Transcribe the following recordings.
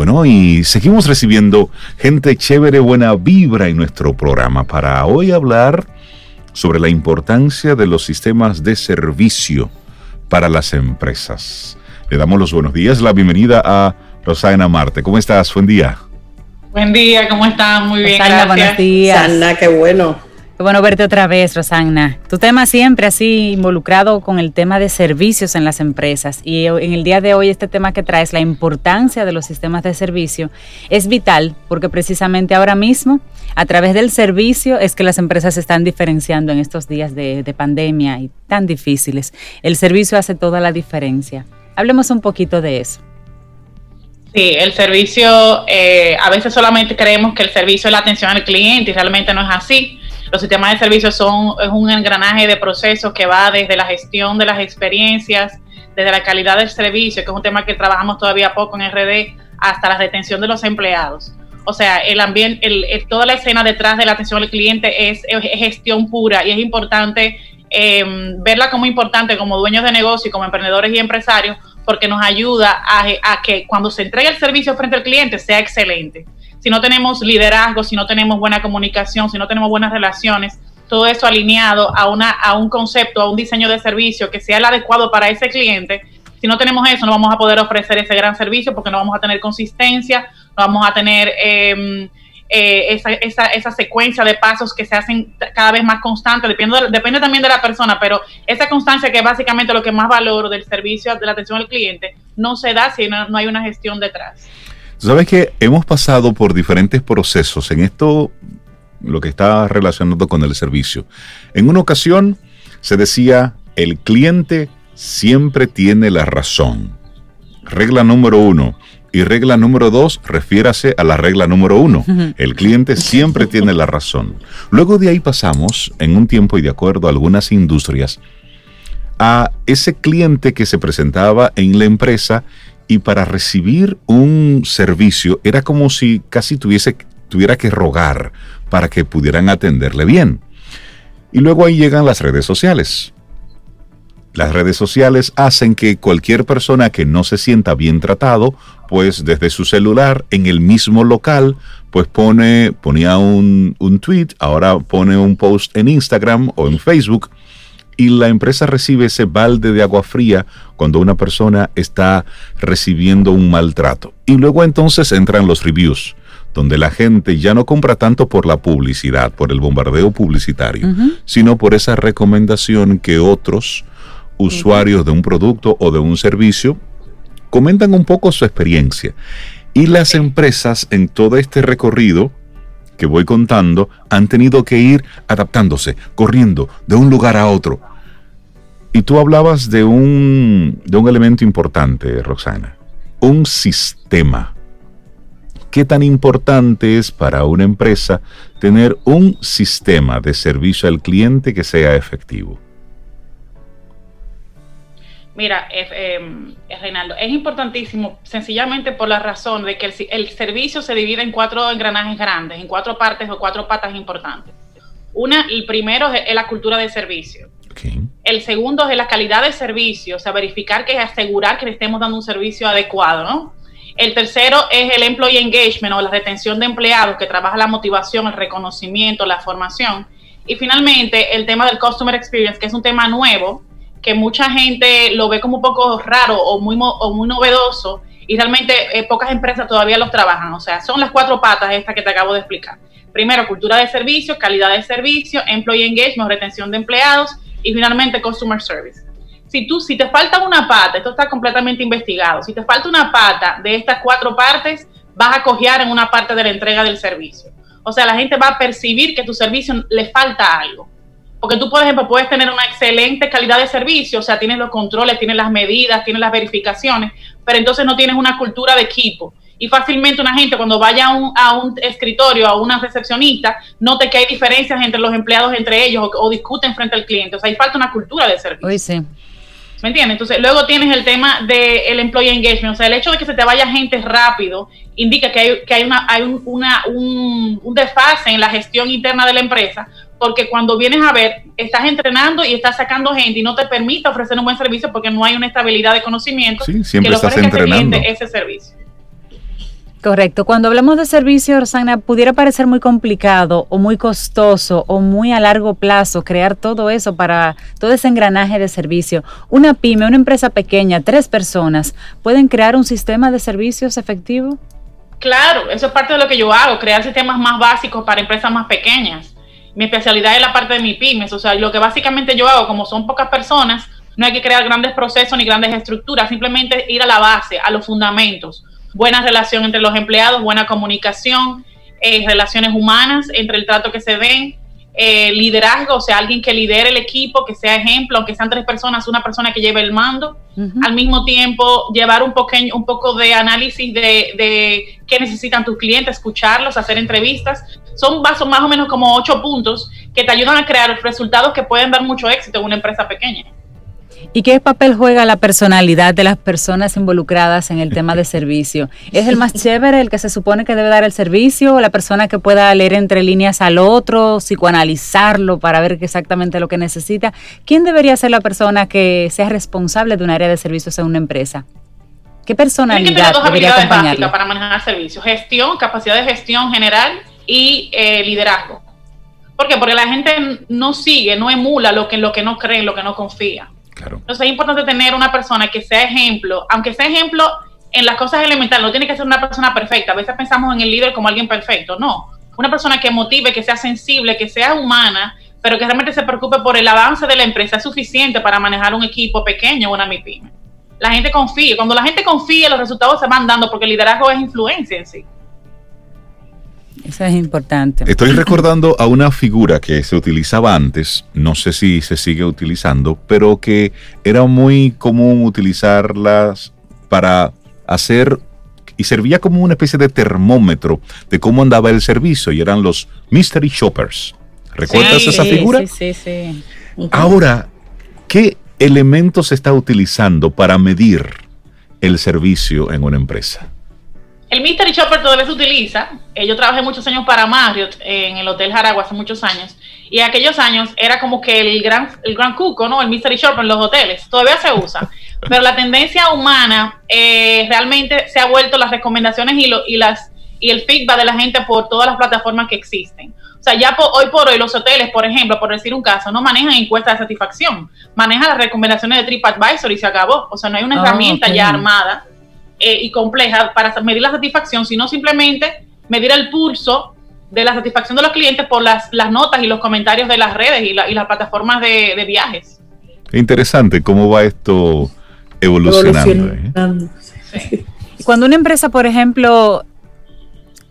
Bueno, y seguimos recibiendo gente chévere, buena vibra en nuestro programa para hoy hablar sobre la importancia de los sistemas de servicio para las empresas. Le damos los buenos días, la bienvenida a Rosana Marte. ¿Cómo estás? Buen día. Buen día, ¿cómo están? Muy bien, Rosana, gracias. buenos días. Sana, qué bueno. Qué bueno verte otra vez, Rosana. Tu tema siempre así involucrado con el tema de servicios en las empresas. Y en el día de hoy este tema que traes, la importancia de los sistemas de servicio, es vital porque precisamente ahora mismo, a través del servicio, es que las empresas se están diferenciando en estos días de, de pandemia y tan difíciles. El servicio hace toda la diferencia. Hablemos un poquito de eso. Sí, el servicio, eh, a veces solamente creemos que el servicio es la atención al cliente y realmente no es así. Los sistemas de servicio son es un engranaje de procesos que va desde la gestión de las experiencias, desde la calidad del servicio, que es un tema que trabajamos todavía poco en RD, hasta la retención de los empleados. O sea, el ambiente, el, toda la escena detrás de la atención al cliente es, es gestión pura y es importante eh, verla como importante como dueños de negocio y como emprendedores y empresarios porque nos ayuda a, que cuando se entregue el servicio frente al cliente sea excelente. Si no tenemos liderazgo, si no tenemos buena comunicación, si no tenemos buenas relaciones, todo eso alineado a, una, a un concepto, a un diseño de servicio que sea el adecuado para ese cliente, si no tenemos eso, no vamos a poder ofrecer ese gran servicio porque no vamos a tener consistencia, no vamos a tener eh, eh, esa, esa, esa, secuencia de pasos que se hacen cada vez más constantes, depende, de, depende también de la persona, pero esa constancia que es básicamente lo que más valoro del servicio de la atención al cliente, no se da si no, no hay una gestión detrás. Sabes que hemos pasado por diferentes procesos en esto, lo que está relacionado con el servicio. En una ocasión se decía, el cliente siempre tiene la razón. Regla número uno. Y regla número dos, refiérase a la regla número uno. El cliente siempre tiene la razón. Luego de ahí pasamos, en un tiempo y de acuerdo a algunas industrias, a ese cliente que se presentaba en la empresa y para recibir un servicio era como si casi tuviese, tuviera que rogar para que pudieran atenderle bien. Y luego ahí llegan las redes sociales. Las redes sociales hacen que cualquier persona que no se sienta bien tratado, pues desde su celular en el mismo local, pues pone, ponía un, un tweet, ahora pone un post en Instagram o en Facebook y la empresa recibe ese balde de agua fría cuando una persona está recibiendo un maltrato. Y luego entonces entran los reviews, donde la gente ya no compra tanto por la publicidad, por el bombardeo publicitario, uh -huh. sino por esa recomendación que otros usuarios de un producto o de un servicio comentan un poco su experiencia. Y las empresas en todo este recorrido que voy contando han tenido que ir adaptándose, corriendo de un lugar a otro. Y tú hablabas de un, de un elemento importante, Roxana, un sistema. ¿Qué tan importante es para una empresa tener un sistema de servicio al cliente que sea efectivo? Mira, eh, eh, Reinaldo, es importantísimo sencillamente por la razón de que el, el, servicio se divide en cuatro engranajes grandes, en cuatro partes o cuatro patas importantes. Una, el primero es, es la cultura de servicio. Okay. El segundo es la calidad del servicio, o sea, verificar que es asegurar que le estemos dando un servicio adecuado, ¿no? El tercero es el employee engagement o la retención de empleados que trabaja la motivación, el reconocimiento, la formación. Y finalmente el tema del customer experience, que es un tema nuevo, que mucha gente lo ve como un poco raro o muy, muy novedoso y realmente eh, pocas empresas todavía los trabajan. O sea, son las cuatro patas estas que te acabo de explicar. Primero, cultura de servicio, calidad de servicio, employee engagement, retención de empleados y finalmente customer service. Si tú, si te falta una pata, esto está completamente investigado, si te falta una pata de estas cuatro partes, vas a cojear en una parte de la entrega del servicio. O sea, la gente va a percibir que tu servicio le falta algo. Porque tú, por ejemplo, puedes tener una excelente calidad de servicio, o sea, tienes los controles, tienes las medidas, tienes las verificaciones, pero entonces no tienes una cultura de equipo. Y fácilmente una gente cuando vaya a un, a un escritorio, a una recepcionista, note que hay diferencias entre los empleados, entre ellos, o, o discuten frente al cliente. O sea, ahí falta una cultura de servicio. Uy, sí. ¿Me entiendes? Entonces, luego tienes el tema del de employee engagement. O sea, el hecho de que se te vaya gente rápido indica que hay, que hay, una, hay un, una, un, un desfase en la gestión interna de la empresa, porque cuando vienes a ver, estás entrenando y estás sacando gente y no te permite ofrecer un buen servicio porque no hay una estabilidad de conocimiento sí, siempre que estás ofrezca entrenando. ese, ese servicio. Correcto. Cuando hablamos de servicio, Rosana, pudiera parecer muy complicado o muy costoso o muy a largo plazo crear todo eso para todo ese engranaje de servicio. Una pyme, una empresa pequeña, tres personas, ¿pueden crear un sistema de servicios efectivo? Claro, eso es parte de lo que yo hago, crear sistemas más básicos para empresas más pequeñas. Mi especialidad es la parte de mi pymes, o sea, lo que básicamente yo hago, como son pocas personas, no hay que crear grandes procesos ni grandes estructuras, simplemente ir a la base, a los fundamentos. Buena relación entre los empleados, buena comunicación, eh, relaciones humanas entre el trato que se den, eh, liderazgo, o sea, alguien que lidere el equipo, que sea ejemplo, aunque sean tres personas, una persona que lleve el mando, al mismo tiempo llevar un, pequeño, un poco de análisis de, de, qué necesitan tus clientes, escucharlos, hacer entrevistas. Son más o menos como ocho puntos que te ayudan a crear resultados que pueden dar mucho éxito en una empresa pequeña. ¿Y qué papel juega la personalidad de las personas involucradas en el tema de servicio? ¿Es el más chévere, el que se supone que debe dar el servicio, o la persona que pueda leer entre líneas al otro, psicoanalizarlo para ver exactamente lo que necesita? ¿Quién debería ser la persona que sea responsable de un área de servicios en una empresa? ¿Qué personalidad dos debería acompañarlo? para manejar servicios? Gestión, capacidad de gestión general y eh, liderazgo. ¿Por qué? Porque la gente no sigue, no emula lo que, lo que no cree, lo que no confía. Entonces es importante tener una persona que sea ejemplo, aunque sea ejemplo en las cosas elementales, no tiene que ser una persona perfecta. A veces pensamos en el líder como alguien perfecto, no. Una persona que motive, que sea sensible, que sea humana, pero que realmente se preocupe por el avance de la empresa es suficiente para manejar un equipo pequeño o una MIPYME. La gente confía. Cuando la gente confía, los resultados se van dando porque el liderazgo es influencia en sí. Eso es importante. Estoy recordando a una figura que se utilizaba antes, no sé si se sigue utilizando, pero que era muy común utilizarlas para hacer y servía como una especie de termómetro de cómo andaba el servicio y eran los mystery shoppers. ¿Recuerdas esa figura? Sí, sí, sí. Ahora, ¿qué elementos se está utilizando para medir el servicio en una empresa? El Mystery Shopper todavía se utiliza. Eh, yo trabajé muchos años para Marriott en el Hotel Jaragua hace muchos años. Y en aquellos años era como que el gran, el gran cuco, ¿no? El Mystery Shopper en los hoteles. Todavía se usa. Pero la tendencia humana eh, realmente se ha vuelto las recomendaciones y, y, las, y el feedback de la gente por todas las plataformas que existen. O sea, ya hoy por hoy los hoteles, por ejemplo, por decir un caso, no manejan encuestas de satisfacción. Manejan las recomendaciones de TripAdvisor y se acabó. O sea, no hay una ah, herramienta ya armada eh, y compleja para medir la satisfacción, sino simplemente medir el pulso de la satisfacción de los clientes por las, las notas y los comentarios de las redes y, las plataformas de, viajes. Interesante cómo va esto evolucionando. ¿eh? Cuando una empresa, por ejemplo,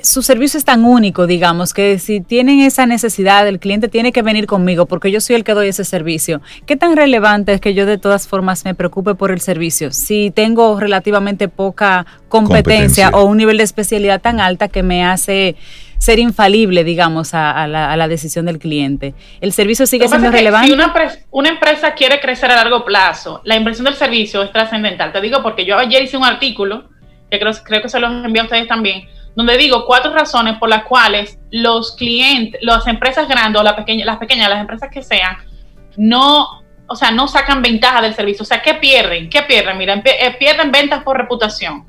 su servicio es tan único, digamos, que si tienen esa necesidad, el cliente tiene que venir conmigo porque yo soy el que doy ese servicio. ¿Qué tan relevante es que yo de todas formas me preocupe por el servicio? Si tengo relativamente poca competencia, o un nivel de especialidad tan alta que me hace ser infalible, digamos, a, la, decisión del cliente. ¿El servicio sigue siendo relevante? Si una, una, empresa quiere crecer a largo plazo, la inversión del servicio es trascendental. Te digo porque yo ayer hice un artículo, que creo, creo que se los envié a ustedes también, donde digo cuatro razones por las cuales los clientes, las empresas grandes o las pequeñas, las pequeñas, las empresas que sean, no, o sea, no sacan ventaja del servicio. O sea, ¿qué pierden? ¿Qué pierden? Mira, eh, pierden ventas por reputación.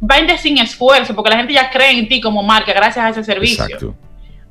Vendes sin esfuerzo, porque la gente ya cree en ti como marca gracias a ese servicio.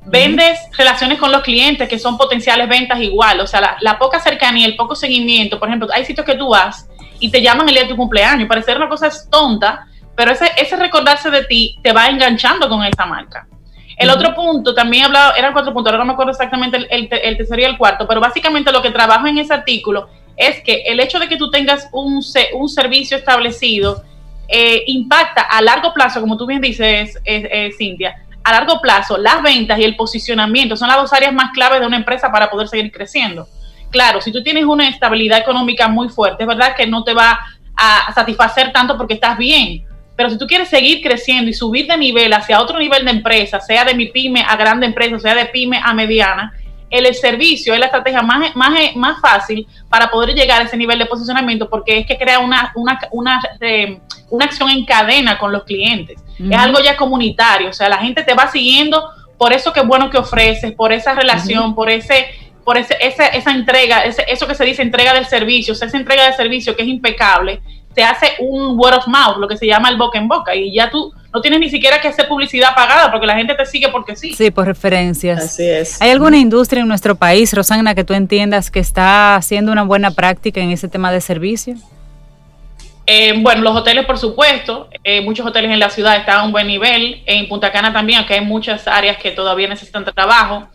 Vendes relaciones con los clientes que son potenciales ventas igual. O sea, la, la, poca cercanía, el poco seguimiento. Por ejemplo, hay sitios que tú vas y te llaman el día de tu cumpleaños. Parece una cosa tonta, pero ese, ese recordarse de ti te va enganchando con esa marca. El otro punto, también he hablado, eran cuatro puntos, ahora no me acuerdo exactamente el, el, tercero y el cuarto, pero básicamente lo que trabajo en ese artículo es que el hecho de que tú tengas un, un servicio establecido eh, impacta a largo plazo, como tú bien dices, eh, eh, Cintia, a largo plazo las ventas y el posicionamiento son las dos áreas más claves de una empresa para poder seguir creciendo. Claro, si tú tienes una estabilidad económica muy fuerte, es verdad que no te va a satisfacer tanto porque estás bien, pero si tú quieres seguir creciendo y subir de nivel hacia otro nivel de empresa, sea de mi pyme a grande empresa, sea de pyme a mediana, el servicio es la estrategia más, más, más fácil para poder llegar a ese nivel de posicionamiento porque es que crea una, una, una, eh, una acción en cadena con los clientes. Es algo ya comunitario, o sea, la gente te va siguiendo por eso que es bueno que ofreces, por esa relación, por ese por ese, esa, esa entrega, ese, eso que se dice entrega del servicio, esa entrega de servicio que es impecable, se hace un word of mouth, lo que se llama el boca en boca, y ya tú, no tienes ni siquiera que hacer publicidad pagada porque la gente te sigue porque sí. Sí, por referencias. Así es. ¿Hay alguna industria en nuestro país, Rosana, que tú entiendas que está haciendo una buena práctica en ese tema de servicio? Eh, bueno, los hoteles, por supuesto, eh, muchos hoteles en la ciudad están a un buen nivel, en Punta Cana también, aunque hay muchas áreas que todavía necesitan trabajo,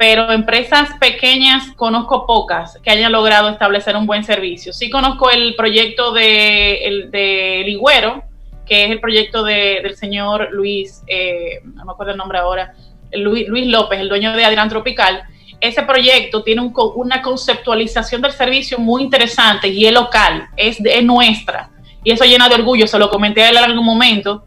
pero empresas pequeñas conozco pocas que hayan logrado establecer un buen servicio. Sí conozco el proyecto de, el, de Ligüero, que es el proyecto de, del señor Luis, eh, no me acuerdo el nombre ahora, Luis, Luis López, el dueño de Adrián Tropical, ese proyecto tiene un, una conceptualización del servicio muy interesante y es local, es, de, nuestra. Y eso llena de orgullo, se lo comenté a él en algún momento.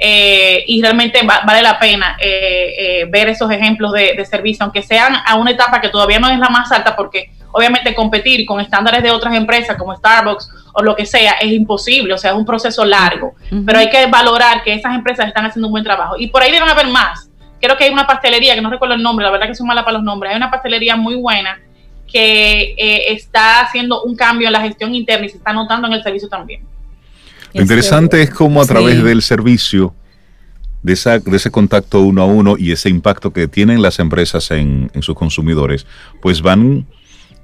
Eh, y realmente vale la pena eh, eh, ver esos ejemplos de, de, servicio, aunque sean a una etapa que todavía no es la más alta, porque obviamente competir con estándares de otras empresas como Starbucks o lo que sea es imposible, o sea, es un proceso largo, uh -huh. pero hay que valorar que esas empresas están haciendo un buen trabajo. Y por ahí deben haber más creo que hay una pastelería, que no recuerdo el nombre, la verdad que soy mala para los nombres, hay una pastelería muy buena que eh, está haciendo un cambio en la gestión interna y se está notando en el servicio también. Lo interesante es cómo a través sí. del servicio, de, esa, de ese contacto uno a uno y ese impacto que tienen las empresas en, en sus consumidores, pues van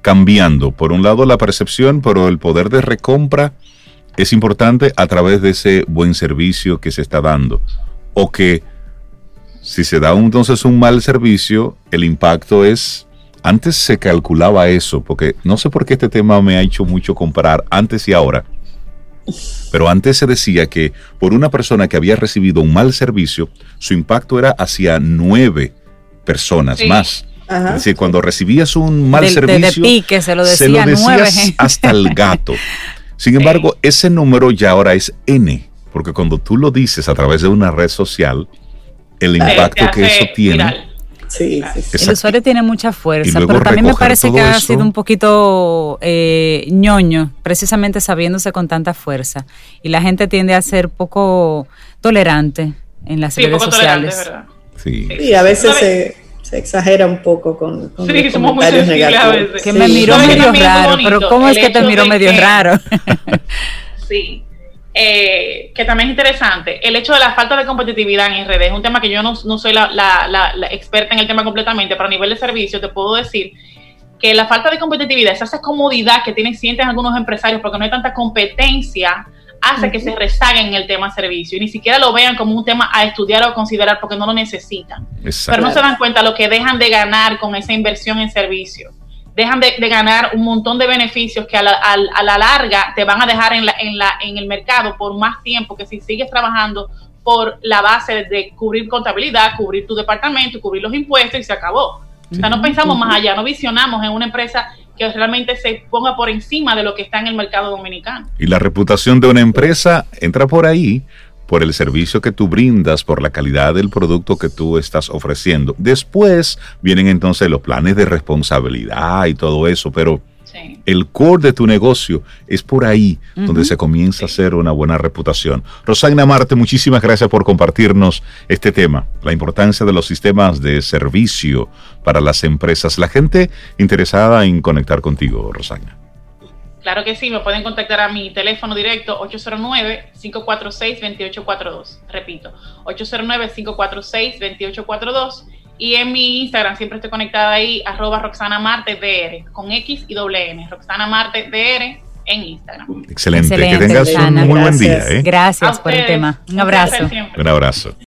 cambiando. Por un lado la percepción, pero el poder de recompra es importante a través de ese buen servicio que se está dando. O que si se da entonces un mal servicio, el impacto es... Antes se calculaba eso, porque no sé por qué este tema me ha hecho mucho comparar antes y ahora. Pero antes se decía que por una persona que había recibido un mal servicio, su impacto era hacia nueve personas sí. más. Ajá. Es decir, cuando recibías un mal de, servicio, de, de pique, se lo, decía se lo decías nueve. hasta el gato. Sin embargo, ese número ya ahora es N, porque cuando tú lo dices a través de una red social, el impacto que eso tiene. Sí, sí, sí. El usuario tiene mucha fuerza, pero también me parece que ha sido un poquito eh, ñoño, precisamente sabiéndose con tanta fuerza. Y la gente tiende a ser poco tolerante en las redes sociales. Sí. sí, a veces se, se, exagera un poco con, con sí, los comentarios negativos. Que me miró medio raro, pero ¿cómo es que te miró medio que... raro? sí. Eh, que también es interesante, el hecho de la falta de competitividad en redes es un tema que yo no, no soy la, la, la, la, experta en el tema completamente, pero a nivel de servicio te puedo decir que la falta de competitividad, esa comodidad que tienen sienten algunos empresarios porque no hay tanta competencia, hace uh -huh. que se rezaguen en el tema servicio y ni siquiera lo vean como un tema a estudiar o considerar porque no lo necesitan. Exacto. Pero no se dan cuenta lo que dejan de ganar con esa inversión en servicio dejan de, de, ganar un montón de beneficios que a la, a, a la larga te van a dejar en, la, en, la, en el mercado por más tiempo que si sigues trabajando por la base de cubrir contabilidad, cubrir tu departamento, cubrir los impuestos y se acabó. O sea, no pensamos más allá, no visionamos en una empresa que realmente se ponga por encima de lo que está en el mercado dominicano. Y la reputación de una empresa entra por ahí, por el servicio que tú brindas, por la calidad del producto que tú estás ofreciendo. Después vienen entonces los planes de responsabilidad y todo eso, pero sí. el core de tu negocio es por ahí uh -huh. donde se comienza sí. a hacer una buena reputación. Rosagna Marte, muchísimas gracias por compartirnos este tema, la importancia de los sistemas de servicio para las empresas. La gente interesada en conectar contigo, Rosagna. Claro que sí, me pueden contactar a mi teléfono directo 809-546-2842. Repito, 809-546-2842. Y en mi Instagram siempre estoy conectada ahí, arroba Roxana Marte DR, con X y doble N. Roxana Marte DR en Instagram. Excelente, Excelente que tengas Roxana. un muy buen día. ¿eh? Gracias por el tema. Un abrazo. Un abrazo.